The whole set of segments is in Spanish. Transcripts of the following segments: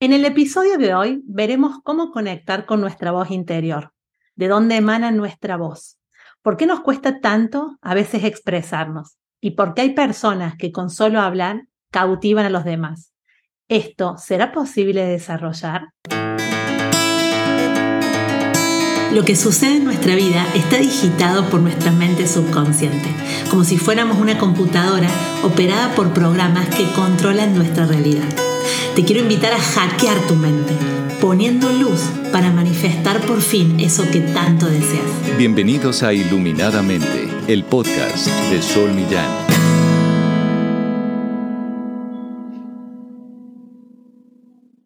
En el episodio de hoy veremos cómo conectar con nuestra voz interior, de dónde emana nuestra voz, por qué nos cuesta tanto a veces expresarnos y por qué hay personas que con solo hablar cautivan a los demás. ¿Esto será posible desarrollar? Lo que sucede en nuestra vida está digitado por nuestra mente subconsciente, como si fuéramos una computadora operada por programas que controlan nuestra realidad. Te quiero invitar a hackear tu mente, poniendo luz para manifestar por fin eso que tanto deseas. Bienvenidos a Iluminadamente, el podcast de Sol Millán.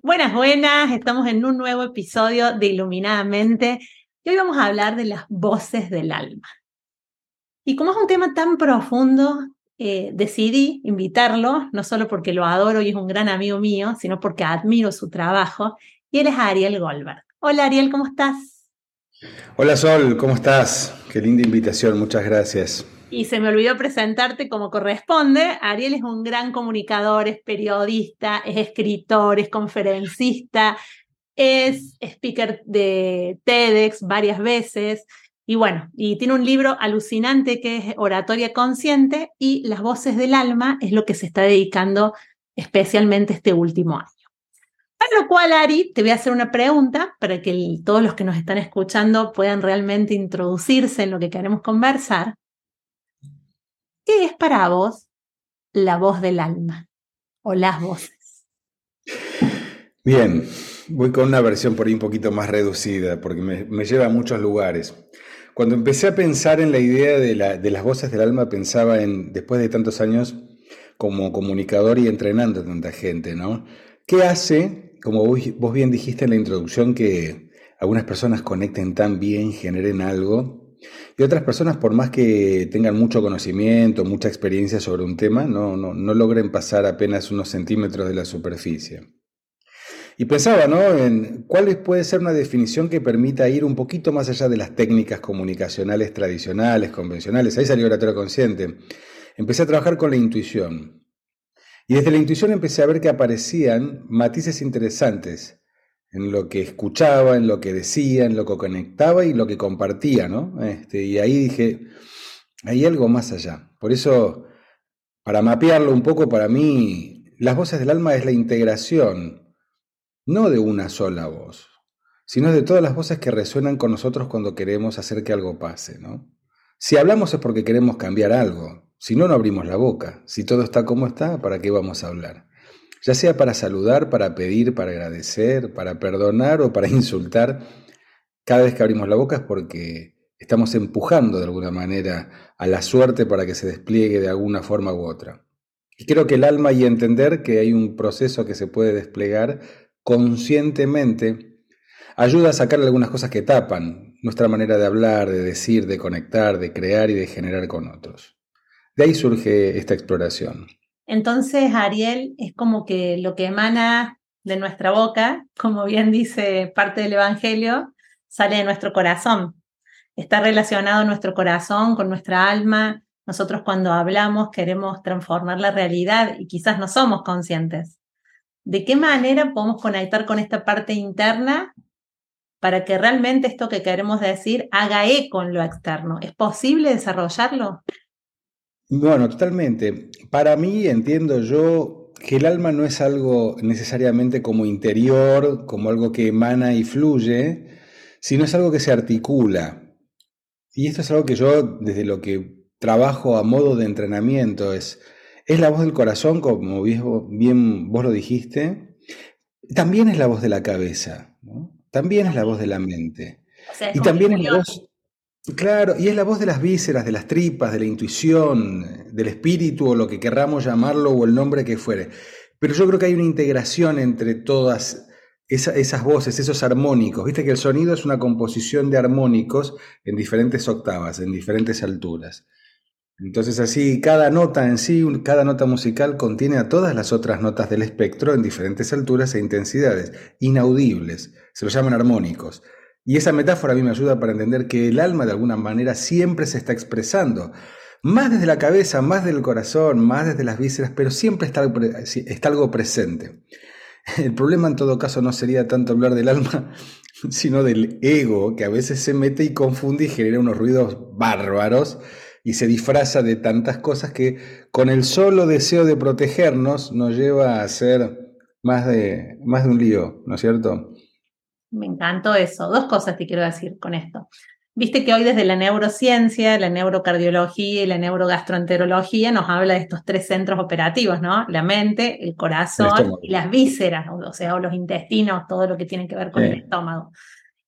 Buenas, buenas, estamos en un nuevo episodio de Iluminadamente y hoy vamos a hablar de las voces del alma. Y como es un tema tan profundo, eh, decidí invitarlo, no solo porque lo adoro y es un gran amigo mío, sino porque admiro su trabajo, y él es Ariel Goldberg. Hola Ariel, ¿cómo estás? Hola Sol, ¿cómo estás? Qué linda invitación, muchas gracias. Y se me olvidó presentarte como corresponde. Ariel es un gran comunicador, es periodista, es escritor, es conferencista, es speaker de TEDx varias veces. Y bueno, y tiene un libro alucinante que es Oratoria Consciente y Las Voces del Alma es lo que se está dedicando especialmente este último año. Para lo cual, Ari, te voy a hacer una pregunta para que todos los que nos están escuchando puedan realmente introducirse en lo que queremos conversar. ¿Qué es para vos la voz del alma o las voces? Bien, voy con una versión por ahí un poquito más reducida porque me, me lleva a muchos lugares. Cuando empecé a pensar en la idea de, las voces del alma, pensaba en, después de tantos años como comunicador y entrenando a tanta gente, ¿no? ¿Qué hace, como vos, bien dijiste en la introducción, que algunas personas conecten tan bien, generen algo, y otras personas, por más que tengan mucho conocimiento, mucha experiencia sobre un tema, no, no, no logren pasar apenas unos centímetros de la superficie? Y pensaba, ¿no? En cuál puede ser una definición que permita ir un poquito más allá de las técnicas comunicacionales tradicionales, convencionales. Ahí salió oratoria consciente. Empecé a trabajar con la intuición. Y desde la intuición empecé a ver que aparecían matices interesantes en lo que escuchaba, en lo que decía, en lo que conectaba y lo que compartía, ¿no? Este, y ahí dije, hay algo más allá. Por eso, para mapearlo un poco, para mí, las voces del alma es la integración no de una sola voz, sino de todas las voces que resuenan con nosotros cuando queremos hacer que algo pase, ¿no? Si hablamos es porque queremos cambiar algo, si no, no abrimos la boca. Si todo está como está, ¿para qué vamos a hablar? Ya sea para saludar, para pedir, para agradecer, para perdonar o para insultar, cada vez que abrimos la boca es porque estamos empujando de alguna manera a la suerte para que se despliegue de alguna forma u otra. Y creo que el alma y entender que hay un proceso que se puede desplegar conscientemente ayuda a sacar algunas cosas que tapan nuestra manera de hablar, de decir, de conectar, de crear y de generar con otros. De ahí surge esta exploración. Entonces, Ariel, es como que lo que emana de nuestra boca, como bien dice parte del Evangelio, sale de nuestro corazón. Está relacionado nuestro corazón con nuestra alma. Nosotros cuando hablamos queremos transformar la realidad y quizás no somos conscientes. ¿De qué manera podemos conectar con esta parte interna para que realmente esto que queremos decir haga eco en lo externo? ¿Es posible desarrollarlo? Bueno, totalmente. Para mí entiendo yo que el alma no es algo necesariamente como interior, como algo que emana y fluye, sino es algo que se articula. Y esto es algo que yo, desde lo que trabajo a modo de entrenamiento, es es la voz del corazón, como bien vos lo dijiste. También es la voz de la cabeza, también es la voz de la mente. y también es la voz, claro, y es la voz de las vísceras, de las tripas, de la intuición, del espíritu o lo que querramos llamarlo o el nombre que fuere. Pero yo creo que hay una integración entre todas esas voces, esos armónicos. Viste que el sonido es una composición de armónicos en diferentes octavas, en diferentes alturas. Entonces así, cada nota en sí, cada nota musical contiene a todas las otras notas del espectro en diferentes alturas e intensidades, inaudibles, se los llaman armónicos. Y esa metáfora a mí me ayuda para entender que el alma de alguna manera siempre se está expresando, más desde la cabeza, más del corazón, más desde las vísceras, pero siempre está, está algo presente. el problema en todo caso no sería tanto hablar del alma, sino del ego, que a veces se mete y confunde y genera unos ruidos bárbaros y se disfraza de tantas cosas que con el solo deseo de protegernos nos lleva a hacer más de, más de un lío, ¿no es cierto? Me encantó eso. Dos cosas te quiero decir con esto. Viste que hoy desde la neurociencia, la neurocardiología y la neurogastroenterología nos habla de estos tres centros operativos, ¿no? La mente, el corazón y las vísceras, o sea, o los intestinos, todo lo que tiene que ver con el estómago.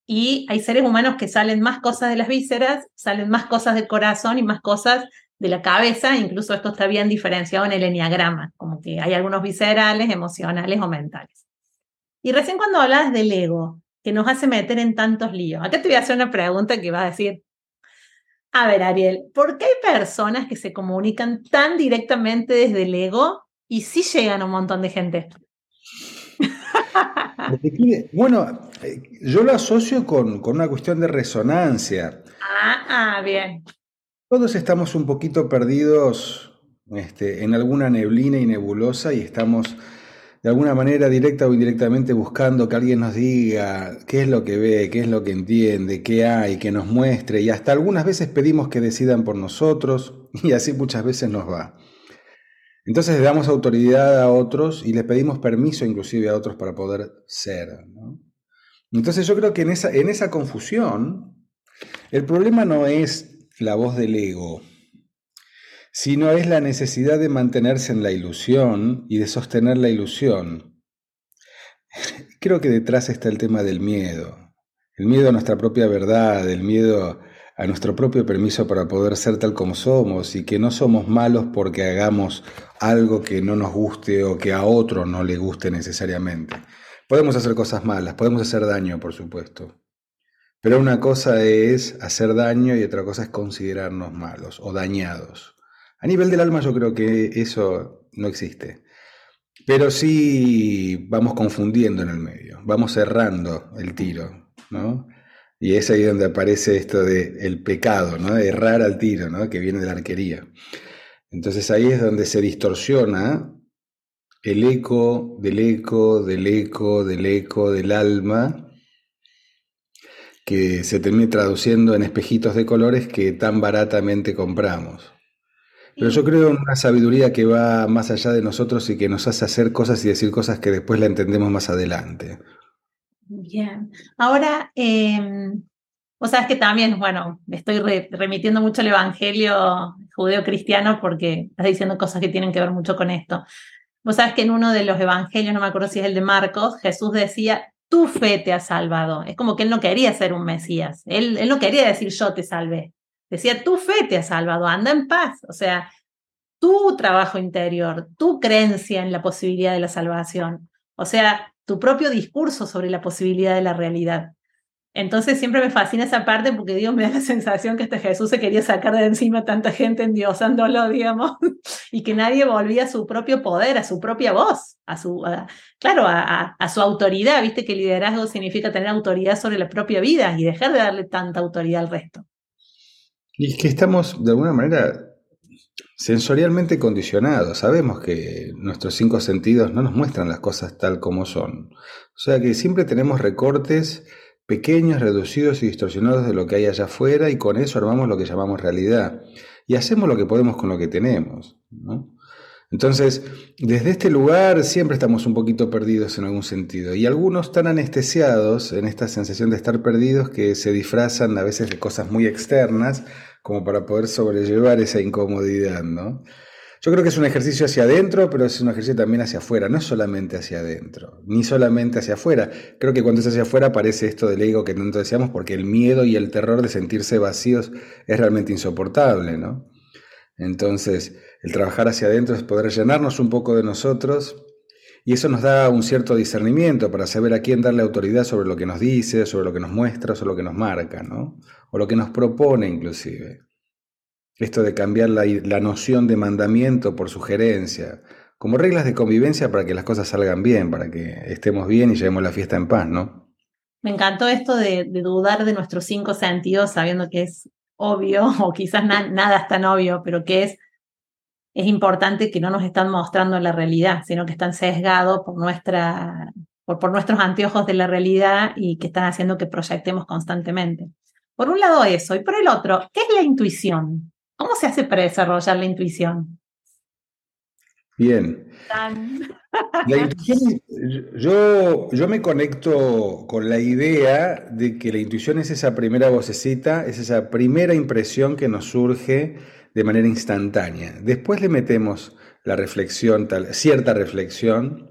Y hay seres humanos que salen más cosas de las vísceras, salen más cosas del corazón y más cosas de la cabeza, incluso esto está bien diferenciado en el enneagrama, como que hay algunos viscerales, emocionales o mentales. Y recién cuando hablas del ego, que nos hace meter en tantos líos, acá te voy a hacer una pregunta que va a decir, a ver Ariel, ¿por qué hay personas que se comunican tan directamente desde el ego y sí llegan a un montón de gente? Bueno, eh, yo lo asocio con, con una cuestión de resonancia. Ah, ah, bien. Todos estamos un poquito perdidos este, en alguna neblina y nebulosa y estamos de alguna manera directa o indirectamente buscando que alguien nos diga qué es lo que ve, qué es lo que entiende, qué hay, que nos muestre y hasta algunas veces pedimos que decidan por nosotros y así muchas veces nos va. Entonces le damos autoridad a otros y le pedimos permiso inclusive a otros para poder ser. Entonces yo creo que en esa, en esa confusión el problema no es la voz del ego, sino es la necesidad de mantenerse en la ilusión y de sostener la ilusión. Creo que detrás está el tema del miedo, el miedo a nuestra propia verdad, el miedo a nuestro propio permiso para poder ser tal como somos y que no somos malos porque hagamos algo que no nos guste o que a otro no le guste necesariamente. Podemos hacer cosas malas, podemos hacer daño, por supuesto, pero una cosa es hacer daño y otra cosa es considerarnos malos o dañados. A nivel del alma yo creo que eso no existe. Pero sí vamos confundiendo en el medio, vamos errando el tiro, ¿no? Y es ahí donde aparece esto de el pecado, ¿no? De errar al tiro, ¿no? Que viene de la arquería. Entonces ahí es donde se distorsiona el eco del eco, del eco, del eco, del alma, que se termine traduciendo en espejitos de colores que tan baratamente compramos. Pero yo creo en una sabiduría que va más allá de nosotros y que nos hace hacer cosas y decir cosas que después la entendemos más adelante. Bien. Ahora, eh, vos que también, bueno, me estoy remitiendo mucho al Evangelio judeo-cristiano porque estás diciendo cosas que tienen que ver mucho con esto. Vos sabes que en uno de los evangelios, no me acuerdo si es el de Marcos, Jesús decía, tu fe te ha salvado. Es como que él no quería ser un Mesías. Él, él no quería decir yo te salvé. Decía, tu fe te ha salvado, anda en paz. O sea, tu trabajo interior, tu creencia en la posibilidad de la salvación. O sea, tu propio discurso sobre la posibilidad de la realidad. Entonces siempre me fascina esa parte porque Dios me da la sensación que este Jesús se quería sacar de encima tanta gente endiosándolo, digamos, y que nadie volvía a su propio poder, a su propia voz, a su, claro, a, a, su autoridad. Viste que liderazgo significa tener autoridad sobre la propia vida y dejar de darle tanta autoridad al resto. Y es que estamos de alguna manera sensorialmente condicionados. Sabemos que nuestros cinco sentidos no nos muestran las cosas tal como son. O sea que siempre tenemos recortes pequeños, reducidos y distorsionados de lo que hay allá afuera y con eso armamos lo que llamamos realidad. Y hacemos lo que podemos con lo que tenemos. Entonces, desde este lugar siempre estamos un poquito perdidos en algún sentido. Y algunos tan anestesiados en esta sensación de estar perdidos que se disfrazan a veces de cosas muy externas como para poder sobrellevar esa incomodidad, ¿no? Yo creo que es un ejercicio hacia adentro, pero es un ejercicio también hacia afuera, no solamente hacia adentro, ni solamente hacia afuera. Creo que cuando es hacia afuera aparece esto del ego que tanto decíamos, porque el miedo y el terror de sentirse vacíos es realmente insoportable, ¿no? Entonces, el trabajar hacia adentro es poder llenarnos un poco de nosotros y eso nos da un cierto discernimiento para saber a quién darle autoridad sobre lo que nos dice, sobre lo que nos muestra, sobre lo que nos marca, ¿no? O lo que nos propone inclusive. Esto de cambiar la, noción de mandamiento por sugerencia, como reglas de convivencia para que las cosas salgan bien, para que estemos bien y llevemos la fiesta en paz, ¿no? Me encantó esto de, dudar de nuestros cinco sentidos, sabiendo que es obvio, o quizás nada es tan obvio, pero que es es importante que no nos están mostrando la realidad, sino que están sesgados por, nuestra, por, por nuestros anteojos de la realidad y que están haciendo que proyectemos constantemente. Por un lado eso, y por el otro, ¿qué es la intuición? ¿Cómo se hace para desarrollar la intuición? Bien. La intuición, yo, yo me conecto con la idea de que la intuición es esa primera vocecita, es esa primera impresión que nos surge de manera instantánea. Después le metemos la reflexión, tal, cierta reflexión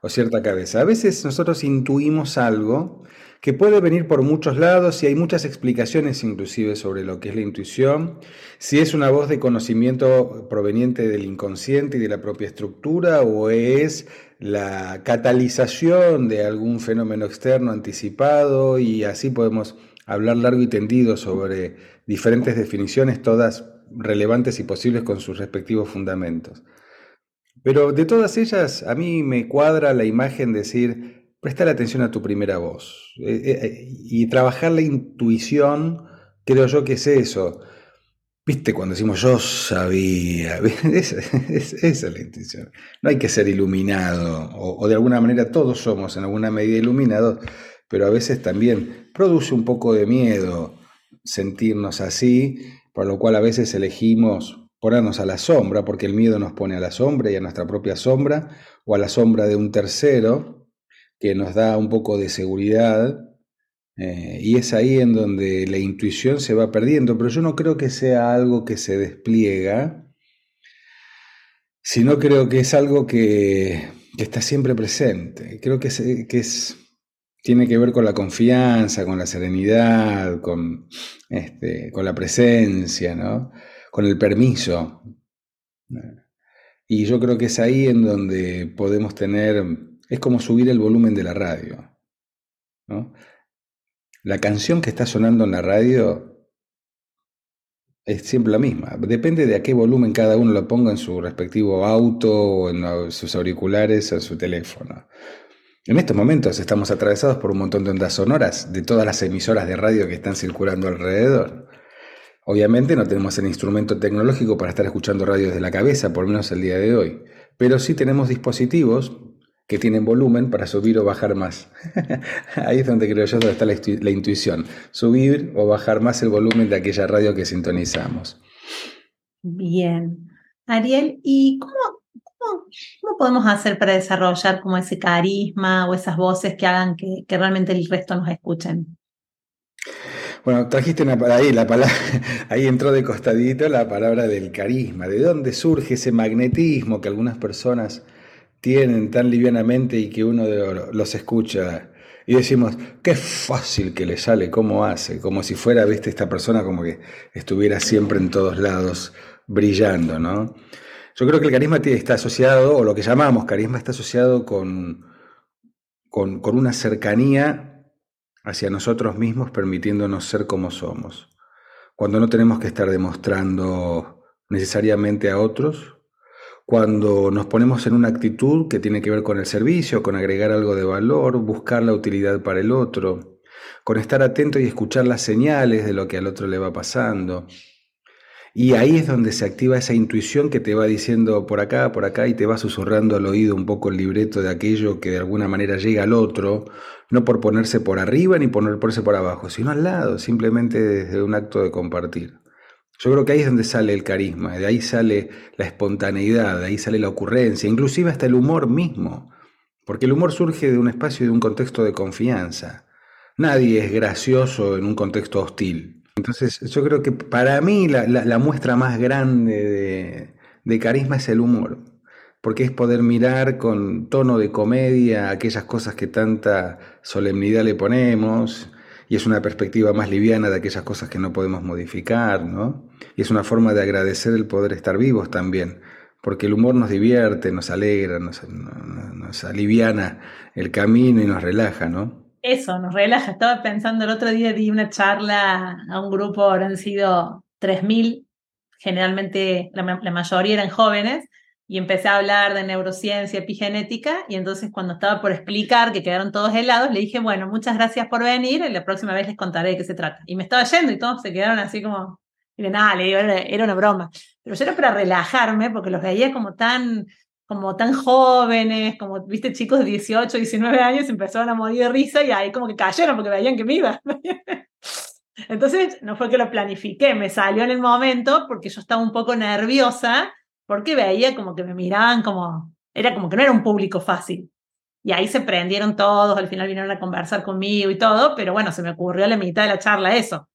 o cierta cabeza. A veces nosotros intuimos algo que puede venir por muchos lados y hay muchas explicaciones inclusive sobre lo que es la intuición, si es una voz de conocimiento proveniente del inconsciente y de la propia estructura o es la catalización de algún fenómeno externo anticipado y así podemos hablar largo y tendido sobre diferentes definiciones, todas relevantes y posibles con sus respectivos fundamentos. Pero de todas ellas, a mí me cuadra la imagen de decir, prestar atención a tu primera voz. Eh, eh, eh, y trabajar la intuición, creo yo que es eso. ¿Viste cuando decimos yo sabía? Esa, es la intuición. No hay que ser iluminado, o, de alguna manera todos somos en alguna medida iluminados, pero a veces también produce un poco de miedo sentirnos así, por lo cual a veces elegimos ponernos a la sombra, porque el miedo nos pone a la sombra y a nuestra propia sombra, o a la sombra de un tercero, que nos da un poco de seguridad eh, y es ahí en donde la intuición se va perdiendo, pero yo no creo que sea algo que se despliega, sino creo que es algo que, está siempre presente. Creo que, es, tiene que ver con la confianza, con la serenidad, con, este, con la presencia, ¿no? con el permiso. Y yo creo que es ahí en donde podemos tener es como subir el volumen de la radio. La canción que está sonando en la radio es siempre la misma. Depende de a qué volumen cada uno lo ponga en su respectivo auto, en sus auriculares, o en su teléfono. En estos momentos estamos atravesados por un montón de ondas sonoras de todas las emisoras de radio que están circulando alrededor. Obviamente no tenemos el instrumento tecnológico para estar escuchando radio desde la cabeza, por menos el día de hoy, pero sí tenemos dispositivos que tienen volumen para subir o bajar más. Ahí es donde creo yo donde está la, intuición, subir o bajar más el volumen de aquella radio que sintonizamos. Bien. Ariel, ¿y cómo, cómo, podemos hacer para desarrollar como ese carisma o esas voces que hagan que, realmente el resto nos escuchen? Bueno, trajiste ahí la palabra, ahí entró de costadito la palabra del carisma. ¿De dónde surge ese magnetismo que algunas personas tienen tan livianamente y que uno los escucha y decimos, qué fácil que le sale, cómo hace, como si fuera, viste, esta persona como que estuviera siempre en todos lados brillando, ¿no? Yo creo que el carisma está asociado, o lo que llamamos carisma está asociado con, con, con una cercanía hacia nosotros mismos, permitiéndonos ser como somos. Cuando no tenemos que estar demostrando necesariamente a otros, cuando nos ponemos en una actitud que tiene que ver con el servicio, con agregar algo de valor, buscar la utilidad para el otro, con estar atento y escuchar las señales de lo que al otro le va pasando. Y ahí es donde se activa esa intuición que te va diciendo por acá, por acá y te va susurrando al oído un poco el libreto de aquello que de alguna manera llega al otro, no por ponerse por arriba ni por ponerse por abajo, sino al lado, simplemente desde un acto de compartir. Yo creo que ahí es donde sale el carisma, de ahí sale la espontaneidad, de ahí sale la ocurrencia, inclusive hasta el humor mismo, porque el humor surge de un espacio y de un contexto de confianza. Nadie es gracioso en un contexto hostil. Entonces yo creo que para mí la, muestra más grande de, carisma es el humor, porque es poder mirar con tono de comedia aquellas cosas que tanta solemnidad le ponemos, y es una perspectiva más liviana de aquellas cosas que no podemos modificar, ¿no? Y es una forma de agradecer el poder estar vivos también, porque el humor nos divierte, nos alegra, nos, nos, aliviana el camino y nos relaja, ¿no? Eso, nos relaja. Estaba pensando el otro día, di una charla a un grupo, habrán sido 3.000, generalmente la, mayoría eran jóvenes, y empecé a hablar de neurociencia, epigenética, y entonces cuando estaba por explicar que quedaron todos helados, le dije, bueno, muchas gracias por venir, y la próxima vez les contaré de qué se trata. Y me estaba yendo y todos se quedaron así como, miren, nada, le digo, era, una broma. pero yo era para relajarme porque los veía como tan, como tan jóvenes, como, viste, chicos de 18, 19 años empezaron a morir de risa y ahí como que cayeron porque veían que me iba. Entonces, no fue que lo planifiqué, me salió en el momento porque yo estaba un poco nerviosa porque veía como que me miraban como, era como que no era un público fácil. Y ahí se prendieron todos, al final vinieron a conversar conmigo y todo, pero bueno, se me ocurrió a la mitad de la charla eso.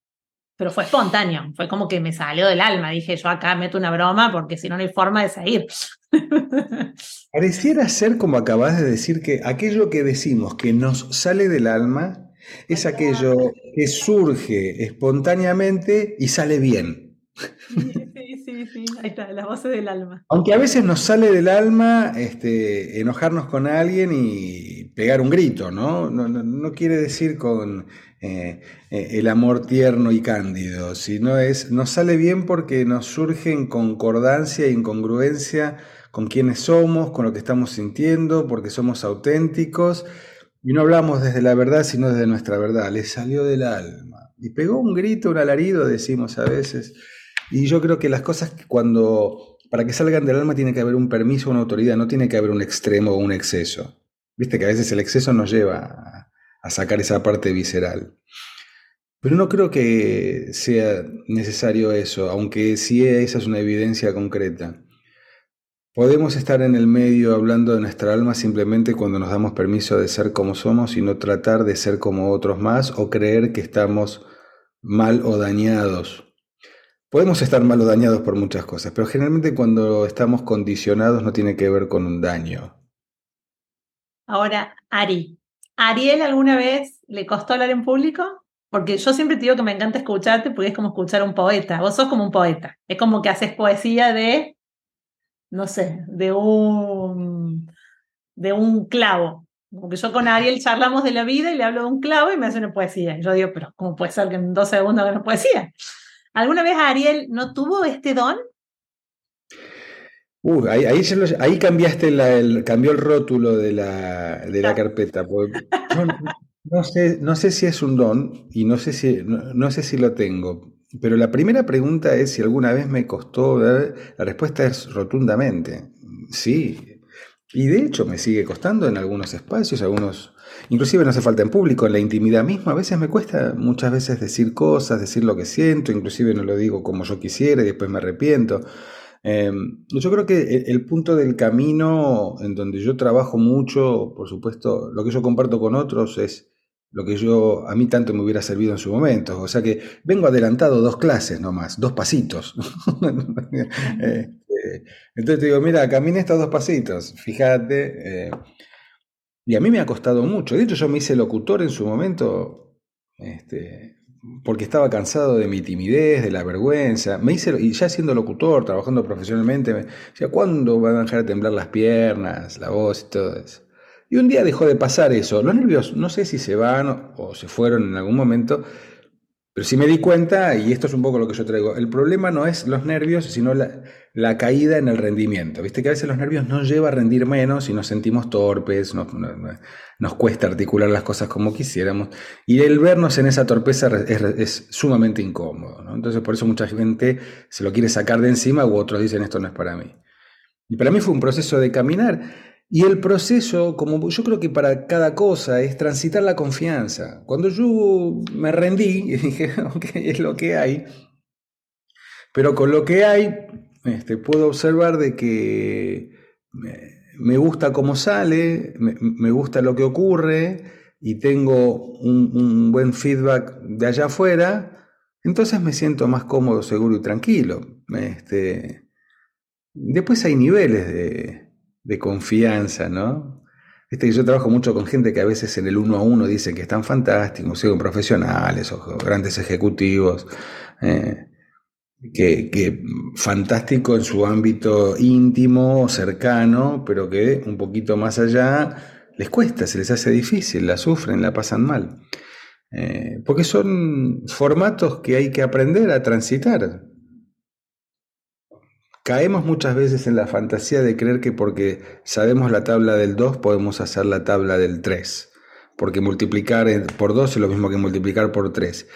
Pero fue espontáneo, fue como que me salió del alma. Dije, yo acá meto una broma porque si no, no hay forma de seguir. Pareciera ser como acabas de decir que aquello que decimos que nos sale del alma es aquello que surge espontáneamente y sale bien. Sí, sí, sí, ahí está, la voz del alma. Aunque a veces nos sale del alma este, enojarnos con alguien y pegar un grito, ¿no? No, no, quiere decir con eh, eh, el amor tierno y cándido, sino es, nos sale bien porque nos surge en concordancia e incongruencia con quienes somos, con lo que estamos sintiendo, porque somos auténticos y no hablamos desde la verdad, sino desde nuestra verdad. Le salió del alma. Y pegó un grito, un alarido, decimos a veces. Y yo creo que las cosas cuando, para que salgan del alma tiene que haber un permiso, una autoridad, no tiene que haber un extremo o un exceso. Viste que a veces el exceso nos lleva a, sacar esa parte visceral. Pero no creo que sea necesario eso, aunque sí esa es una evidencia concreta. Podemos estar en el medio hablando de nuestra alma simplemente cuando nos damos permiso de ser como somos y no tratar de ser como otros más o creer que estamos mal o dañados. Podemos estar mal o dañados por muchas cosas, pero generalmente cuando estamos condicionados no tiene que ver con un daño. Ahora, Ari, ¿Ariel alguna vez le costó hablar en público? Porque yo siempre te digo que me encanta escucharte porque es como escuchar a un poeta. Vos sos como un poeta. Es como que haces poesía de no sé, de un, de un clavo. Porque yo con Ariel charlamos de la vida y le hablo de un clavo y me hace una poesía. Y yo digo, pero ¿cómo puede ser que en dos segundos haga una poesía? ¿Alguna vez Ariel no tuvo este don? Uh, ahí, ahí, cambiaste el, cambió el rótulo de la, de la carpeta. no, sé, no sé si es un don y no sé si, no sé si lo tengo, pero la primera pregunta es si alguna vez me costó, la respuesta es rotundamente, sí. Y de hecho me sigue costando en algunos espacios, algunos, inclusive no hace falta en público, en la intimidad misma, a veces me cuesta muchas veces decir cosas, decir lo que siento, inclusive no lo digo como yo quisiera y después me arrepiento. Em, yo creo que el, punto del camino en donde yo trabajo mucho, por supuesto, lo que yo comparto con otros es lo que yo a mí tanto me hubiera servido en su momento. O sea que vengo adelantado dos clases nomás, dos pasitos. Este, entonces te digo, mira, camine estos dos pasitos, fíjate. Eh, y a mí me ha costado mucho. De hecho, yo me hice locutor en su momento, este, porque estaba cansado de mi timidez, de la vergüenza. Me hice, y ya siendo locutor, trabajando profesionalmente, me decía, ¿cuándo van a dejar de temblar las piernas, la voz y todo eso? Y un día dejó de pasar eso. Los nervios, no sé si se van o se fueron en algún momento, pero sí me di cuenta, y esto es un poco lo que yo traigo, el problema no es los nervios, sino la, caída en el rendimiento. Viste que a veces los nervios nos lleva a rendir menos y nos sentimos torpes, nos, nos cuesta articular las cosas como quisiéramos, y el vernos en esa torpeza es, sumamente incómodo. Entonces por eso mucha gente se lo quiere sacar de encima u otros dicen esto no es para mí. Y para mí fue un proceso de caminar y el proceso, como yo creo que para cada cosa, es transitar la confianza. Cuando yo me rendí y dije, ok, es lo que hay, pero con lo que hay, este, puedo observar de que me gusta cómo sale, me, gusta lo que ocurre y tengo un, buen feedback de allá afuera, entonces me siento más cómodo, seguro y tranquilo. Este, después hay niveles de, de confianza, ¿no? Este, yo trabajo mucho con gente que a veces en el uno a uno dicen que están fantásticos, son profesionales o grandes ejecutivos, eh, que, que, fantástico en su ámbito íntimo, cercano, pero que un poquito más allá les cuesta, se les hace difícil, la sufren, la pasan mal. Eh, porque son formatos que hay que aprender a transitar. Caemos muchas veces en la fantasía de creer que porque sabemos la tabla del 2 podemos hacer la tabla del 3, porque multiplicar por 2 es lo mismo que multiplicar por 3.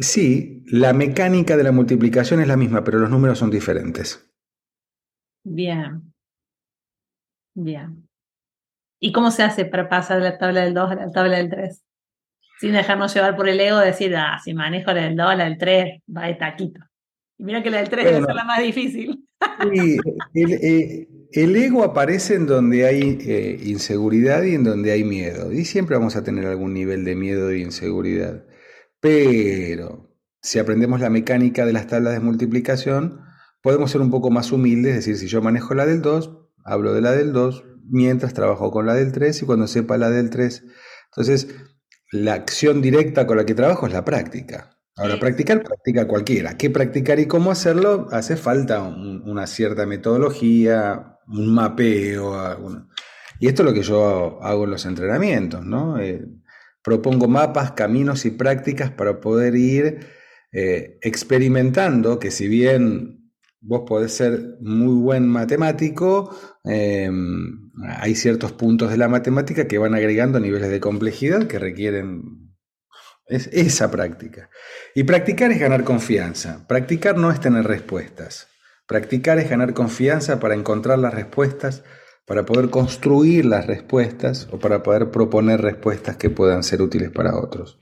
Sí, la mecánica de la multiplicación es la misma, pero los números son diferentes. Bien. Bien. ¿Y cómo se hace para pasar de la tabla del 2 a la tabla del 3? Sin dejarnos llevar por el ego, decir, ah, si manejo la del 2 a la del 3, va de taquito. Y mira que la del 3 es la más difícil. Sí, el, el ego aparece en donde hay eh, inseguridad y en donde hay miedo. Y siempre vamos a tener algún nivel de miedo e inseguridad. Pero si aprendemos la mecánica de las tablas de multiplicación, podemos ser un poco más humildes, es decir, si yo manejo la del 2, hablo de la del 2, mientras trabajo con la del 3 y cuando sepa la del 3. Entonces, la acción directa con la que trabajo es la práctica. Ahora, practicar, practica cualquiera. ¿Qué practicar y cómo hacerlo? Hace falta una cierta metodología, un mapeo. Y esto es lo que yo hago en los entrenamientos, ¿no? Eh, propongo mapas, caminos y prácticas para poder ir eh, experimentando que si bien vos podés ser muy buen matemático, em, hay ciertos puntos de la matemática que van agregando niveles de complejidad que requieren esa práctica. Y practicar es ganar confianza. Practicar no es tener respuestas. Practicar es ganar confianza para encontrar las respuestas, para poder construir las respuestas o para poder proponer respuestas que puedan ser útiles para otros.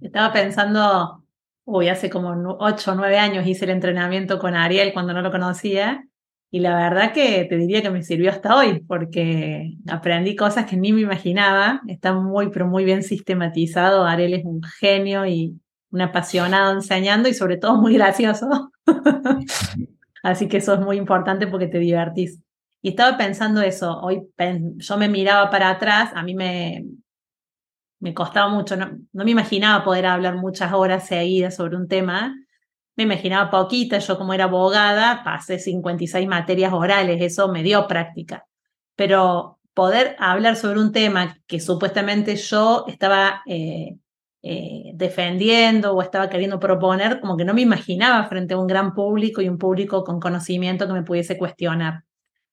Estaba pensando, uy, hace como 8 o 9 años hice el entrenamiento con Ariel cuando no lo conocía y la verdad que te diría que me sirvió hasta hoy porque aprendí cosas que ni me imaginaba. Está muy, pero muy bien sistematizado. Ariel es un genio y un apasionado enseñando y sobre todo muy gracioso. Así que eso es muy importante porque te divertís. Y estaba pensando eso, hoy yo me miraba para atrás, a mí me, me costaba mucho, no, no me imaginaba poder hablar muchas horas seguidas sobre un tema, me imaginaba poquita, yo como era abogada, pasé 56 materias orales, eso me dio práctica. Pero poder hablar sobre un tema que supuestamente yo estaba eh, eh, defendiendo o estaba queriendo proponer, como que no me imaginaba frente a un gran público y un público con conocimiento que me pudiese cuestionar.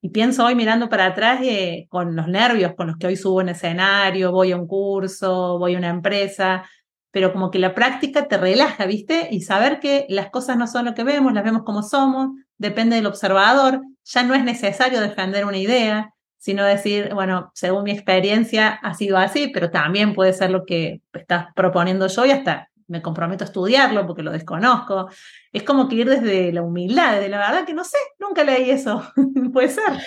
Y pienso hoy mirando para atrás eh, con los nervios con los que hoy subo en escenario, voy a un curso, voy a una empresa, pero como que la práctica te relaja, ¿viste? Y saber que las cosas no son lo que vemos, las vemos como somos, depende del observador, ya no es necesario defender una idea, sino decir, bueno, según mi experiencia ha sido así, pero también puede ser lo que estás proponiendo yo y hasta me comprometo a estudiarlo porque lo desconozco. Es como que ir desde la humildad, de la verdad que no sé, nunca leí eso, puede ser.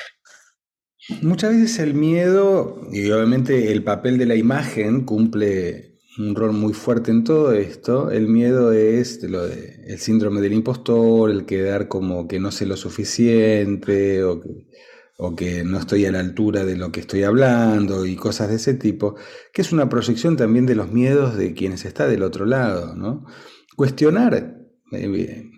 Muchas veces el miedo, y obviamente el papel de la imagen cumple un rol muy fuerte en todo esto. El miedo es lo el síndrome del impostor, el quedar como que no sé lo suficiente o que o que no estoy a la altura de lo que estoy hablando y cosas de ese tipo, que es una proyección también de los miedos de quienes está del otro lado, ¿no? Cuestionar, eh,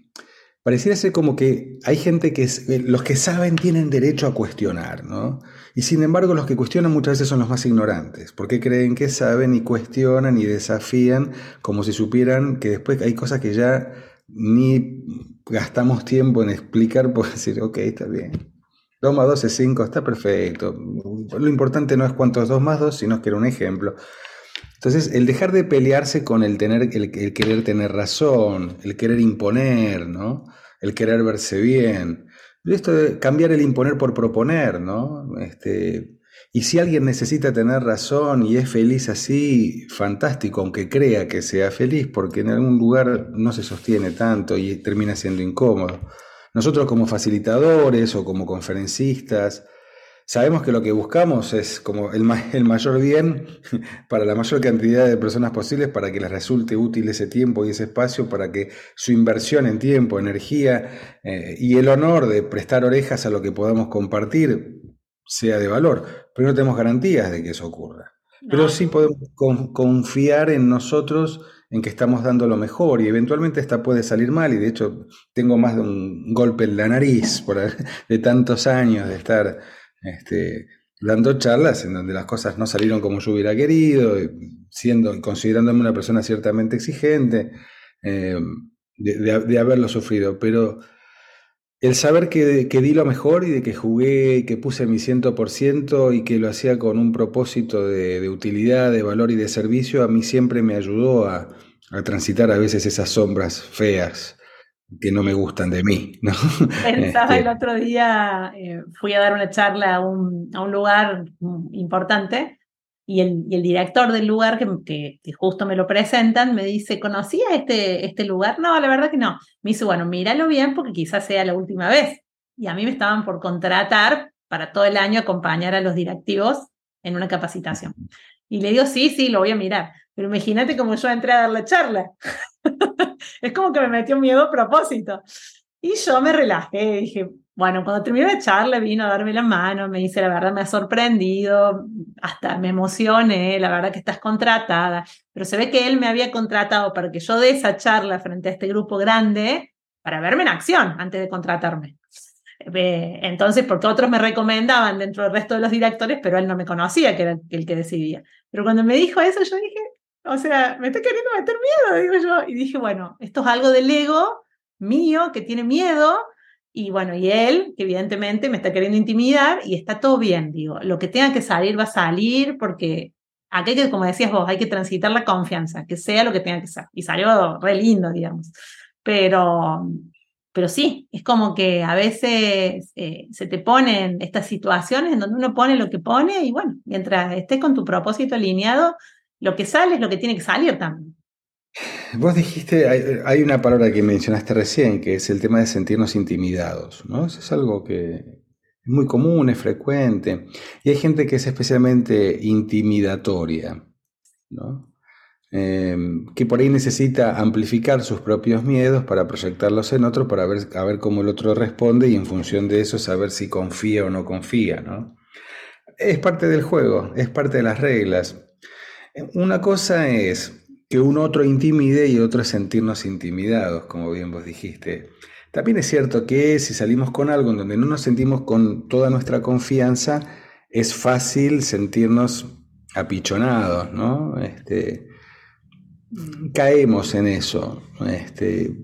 pareciera ser como que hay gente que, eh, los que saben tienen derecho a cuestionar, ¿no? Y sin embargo los que cuestionan muchas veces son los más ignorantes, porque creen que saben y cuestionan y desafían como si supieran que después hay cosas que ya ni gastamos tiempo en explicar, por decir, ok, está bien. 2 más 2 es 5, está perfecto. Lo importante no es cuántos 2 más 2, sino que era un ejemplo. Entonces, el dejar de pelearse con el, tener, el, querer tener razón, el querer imponer, ¿no? El querer verse bien. Esto de cambiar el imponer por proponer, ¿no? Este, y si alguien necesita tener razón y es feliz así, fantástico, aunque crea que sea feliz, porque en algún lugar no se sostiene tanto y termina siendo incómodo. Nosotros como facilitadores o como conferencistas, sabemos que lo que buscamos es como el, el mayor bien para la mayor cantidad de personas posibles para que les resulte útil ese tiempo y ese espacio, para que su inversión en tiempo, energía eh, y el honor de prestar orejas a lo que podamos compartir sea de valor. Pero no tenemos garantías de que eso ocurra. Pero sí podemos confiar en nosotros en que estamos dando lo mejor y eventualmente esta puede salir mal y de hecho tengo más de un golpe en la nariz por, de tantos años de estar este, dando charlas en donde las cosas no salieron como yo hubiera querido, siendo, considerándome una persona ciertamente exigente, eh, de, haberlo sufrido, pero el saber que, di lo mejor y de que jugué, que puse mi ciento por ciento y que lo hacía con un propósito de, utilidad, de valor y de servicio, a mí siempre me ayudó a, transitar a veces esas sombras feas que no me gustan de mí. ¿no? Pensaba el este otro día, eh, fui a dar una charla a un, a un lugar importante y el, y el, director del lugar, que, que, justo me lo presentan, me dice, ¿conocía este, este lugar? No, la verdad que no. Me dice, bueno, míralo bien porque quizás sea la última vez. Y a mí me estaban por contratar para todo el año acompañar a los directivos en una capacitación. Y le digo, sí, sí, lo voy a mirar. Pero imagínate cómo yo entré a dar la charla. es como que me metió miedo a propósito. Y yo me relajé, dije, bueno, cuando terminé la charla vino a darme la mano, me dice, la verdad me ha sorprendido, hasta me emocioné, la verdad que estás contratada, pero se ve que él me había contratado para que yo dé esa charla frente a este grupo grande para verme en acción antes de contratarme. Entonces, porque otros me recomendaban dentro del resto de los directores, pero él no me conocía, que era el que decidía. Pero cuando me dijo eso, yo dije, o sea, me está queriendo meter miedo, digo yo. Y dije, bueno, esto es algo del ego mío que tiene miedo. Y bueno, y él, que evidentemente me está queriendo intimidar y está todo bien, digo. Lo que tenga que salir va a salir porque aquí, que, como decías vos, hay que transitar la confianza, que sea lo que tenga que ser. Y salió re lindo, digamos. Pero, pero sí, es como que a veces eh, se te ponen estas situaciones en donde uno pone lo que pone y bueno, mientras estés con tu propósito alineado, lo que sale es lo que tiene que salir también. Vos dijiste, hay, una palabra que mencionaste recién, que es el tema de sentirnos intimidados, ¿no? Eso es algo que es muy común, es frecuente. Y hay gente que es especialmente intimidatoria, ¿no? Em, que por ahí necesita amplificar sus propios miedos para proyectarlos en otro, para ver, a ver cómo el otro responde y en función de eso saber si confía o no confía, ¿no? Es parte del juego, es parte de las reglas. Una cosa es que un otro intimide y otro es sentirnos intimidados, como bien vos dijiste. También es cierto que si salimos con algo en donde no nos sentimos con toda nuestra confianza, es fácil sentirnos apichonados, ¿no? Este, caemos en eso. Este,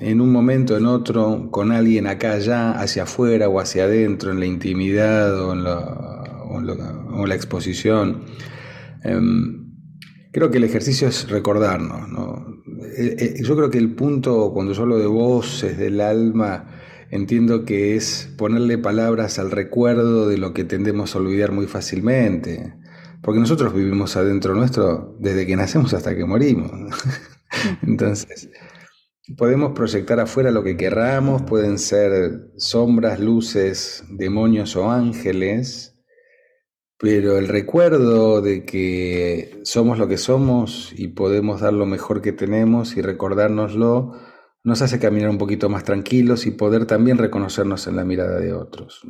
en un momento, en otro, con alguien acá, allá, hacia afuera o hacia adentro, en la intimidad o en la, la exposición. Em, Creo que el ejercicio es recordarnos. ¿no? Eh, eh, yo creo que el punto, cuando yo hablo de voces del alma, entiendo que es ponerle palabras al recuerdo de lo que tendemos a olvidar muy fácilmente. Porque nosotros vivimos adentro nuestro desde que nacemos hasta que morimos. Entonces, podemos proyectar afuera lo que querramos, pueden ser sombras, luces, demonios o ángeles, pero el recuerdo de que somos lo que somos y podemos dar lo mejor que tenemos y recordárnoslo nos hace caminar un poquito más tranquilos y poder también reconocernos en la mirada de otros,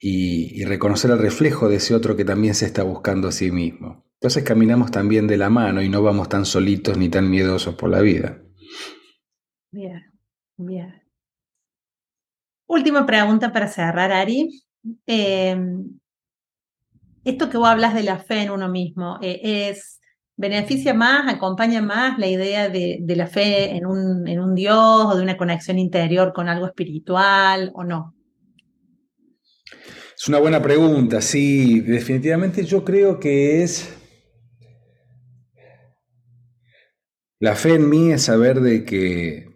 y, reconocer el reflejo de ese otro que también se está buscando a sí mismo. Entonces caminamos también de la mano y no vamos tan solitos ni tan miedosos por la vida. Bien, bien. Última pregunta para cerrar, Ari. Eh, esto que vos hablas de la fe en uno mismo, eh, es, ¿beneficia más, acompaña más la idea de, la fe en un, en un Dios o de una conexión interior con algo espiritual o no? Es una buena pregunta, sí, definitivamente yo creo que es... La fe en mí es saber de que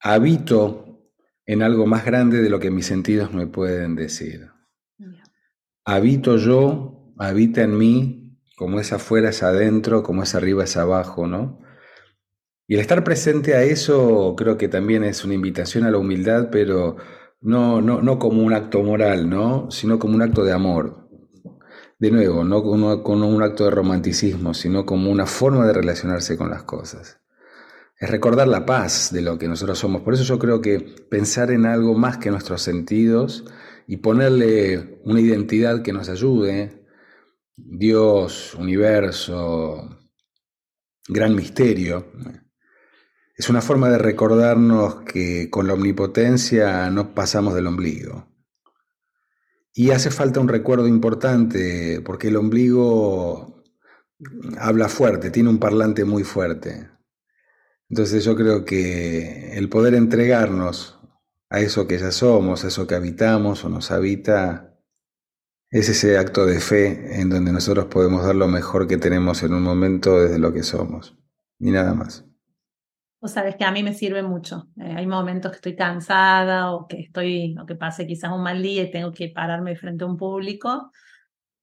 habito en algo más grande de lo que mis sentidos me pueden decir habito yo, habita en mí, como es afuera es adentro, como es arriba es abajo, ¿no? Y el estar presente a eso creo que también es una invitación a la humildad, pero no, no, no como un acto moral, ¿no? Sino como un acto de amor. De nuevo, no como, como un acto de romanticismo, sino como una forma de relacionarse con las cosas. Es recordar la paz de lo que nosotros somos. Por eso yo creo que pensar en algo más que nuestros sentidos y ponerle una identidad que nos ayude, Dios, universo, gran misterio, es una forma de recordarnos que con la omnipotencia no pasamos del ombligo. Y hace falta un recuerdo importante, porque el ombligo habla fuerte, tiene un parlante muy fuerte. Entonces yo creo que el poder entregarnos a eso que ya somos, a eso que habitamos o nos habita, es ese acto de fe en donde nosotros podemos dar lo mejor que tenemos en un momento desde lo que somos, y nada más. Vos sabés que a mí me sirve mucho. Eh, hay momentos que estoy cansada o que estoy, o que pase quizás un mal día y tengo que pararme frente a un público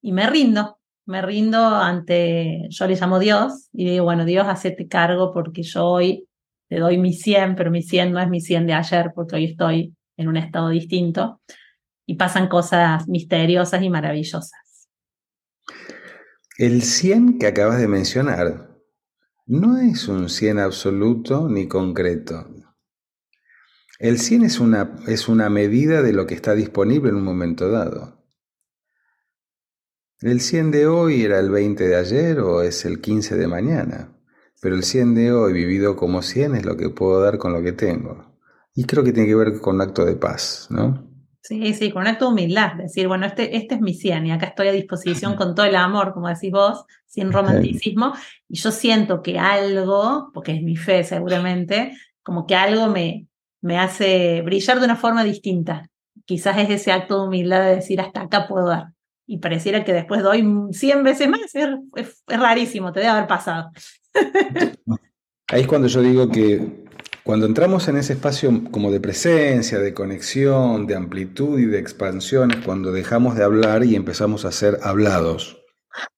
y me rindo, me rindo ante, yo le llamo Dios y digo, bueno, Dios, hacete cargo porque yo hoy te doy mi 100, pero mi 100 no es mi 100 de ayer porque hoy estoy en un estado distinto y pasan cosas misteriosas y maravillosas. El 100 que acabas de mencionar no es un 100 absoluto ni concreto. El 100 es una, es una medida de lo que está disponible en un momento dado. El 100 de hoy era el 20 de ayer o es el 15 de mañana, pero el 100 de hoy vivido como 100 es lo que puedo dar con lo que tengo. Y creo que tiene que ver con un acto de paz, ¿no? Sí, sí, con un acto de humildad, decir, bueno, este, este es mi 100 y acá estoy a disposición con todo el amor, como decís vos, sin romanticismo, y yo siento que algo, porque es mi fe seguramente, como que algo me, me hace brillar de una forma distinta. Quizás es ese acto de humildad de decir, hasta acá puedo dar. Y pareciera que después doy 100 veces más, es, es rarísimo, te debe haber pasado. Ahí es cuando yo digo que cuando entramos en ese espacio como de presencia, de conexión, de amplitud y de expansión, es cuando dejamos de hablar y empezamos a ser hablados.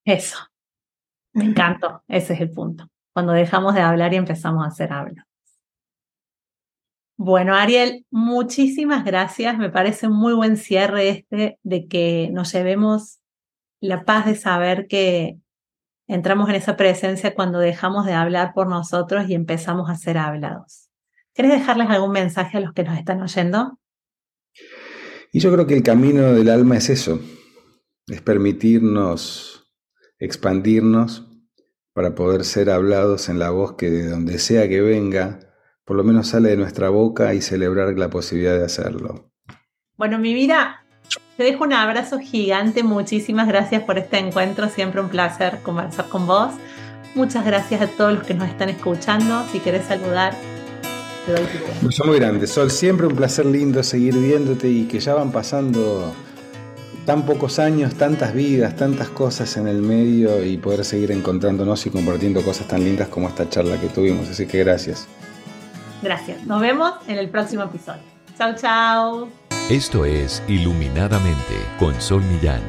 Eso. Me encantó. Ese es el punto. Cuando dejamos de hablar y empezamos a ser hablados. Bueno, Ariel, muchísimas gracias. Me parece un muy buen cierre este de que nos llevemos la paz de saber que entramos en esa presencia cuando dejamos de hablar por nosotros y empezamos a ser hablados. ¿Quieres dejarles algún mensaje a los que nos están oyendo? Y yo creo que el camino del alma es eso, es permitirnos expandirnos para poder ser hablados en la voz que de donde sea que venga, por lo menos sale de nuestra boca y celebrar la posibilidad de hacerlo. Bueno, mi vida, te dejo un abrazo gigante, muchísimas gracias por este encuentro, siempre un placer conversar con vos. Muchas gracias a todos los que nos están escuchando. Si querés saludar, te muy grande. Sol, siempre un placer lindo seguir viéndote y que ya van pasando tan pocos años, tantas vidas, tantas cosas en el medio y poder seguir encontrándonos y compartiendo cosas tan lindas como esta charla que tuvimos. Así que gracias. Gracias. Nos vemos en el próximo episodio. Chao, chao. Esto es Iluminadamente con Sol Millán.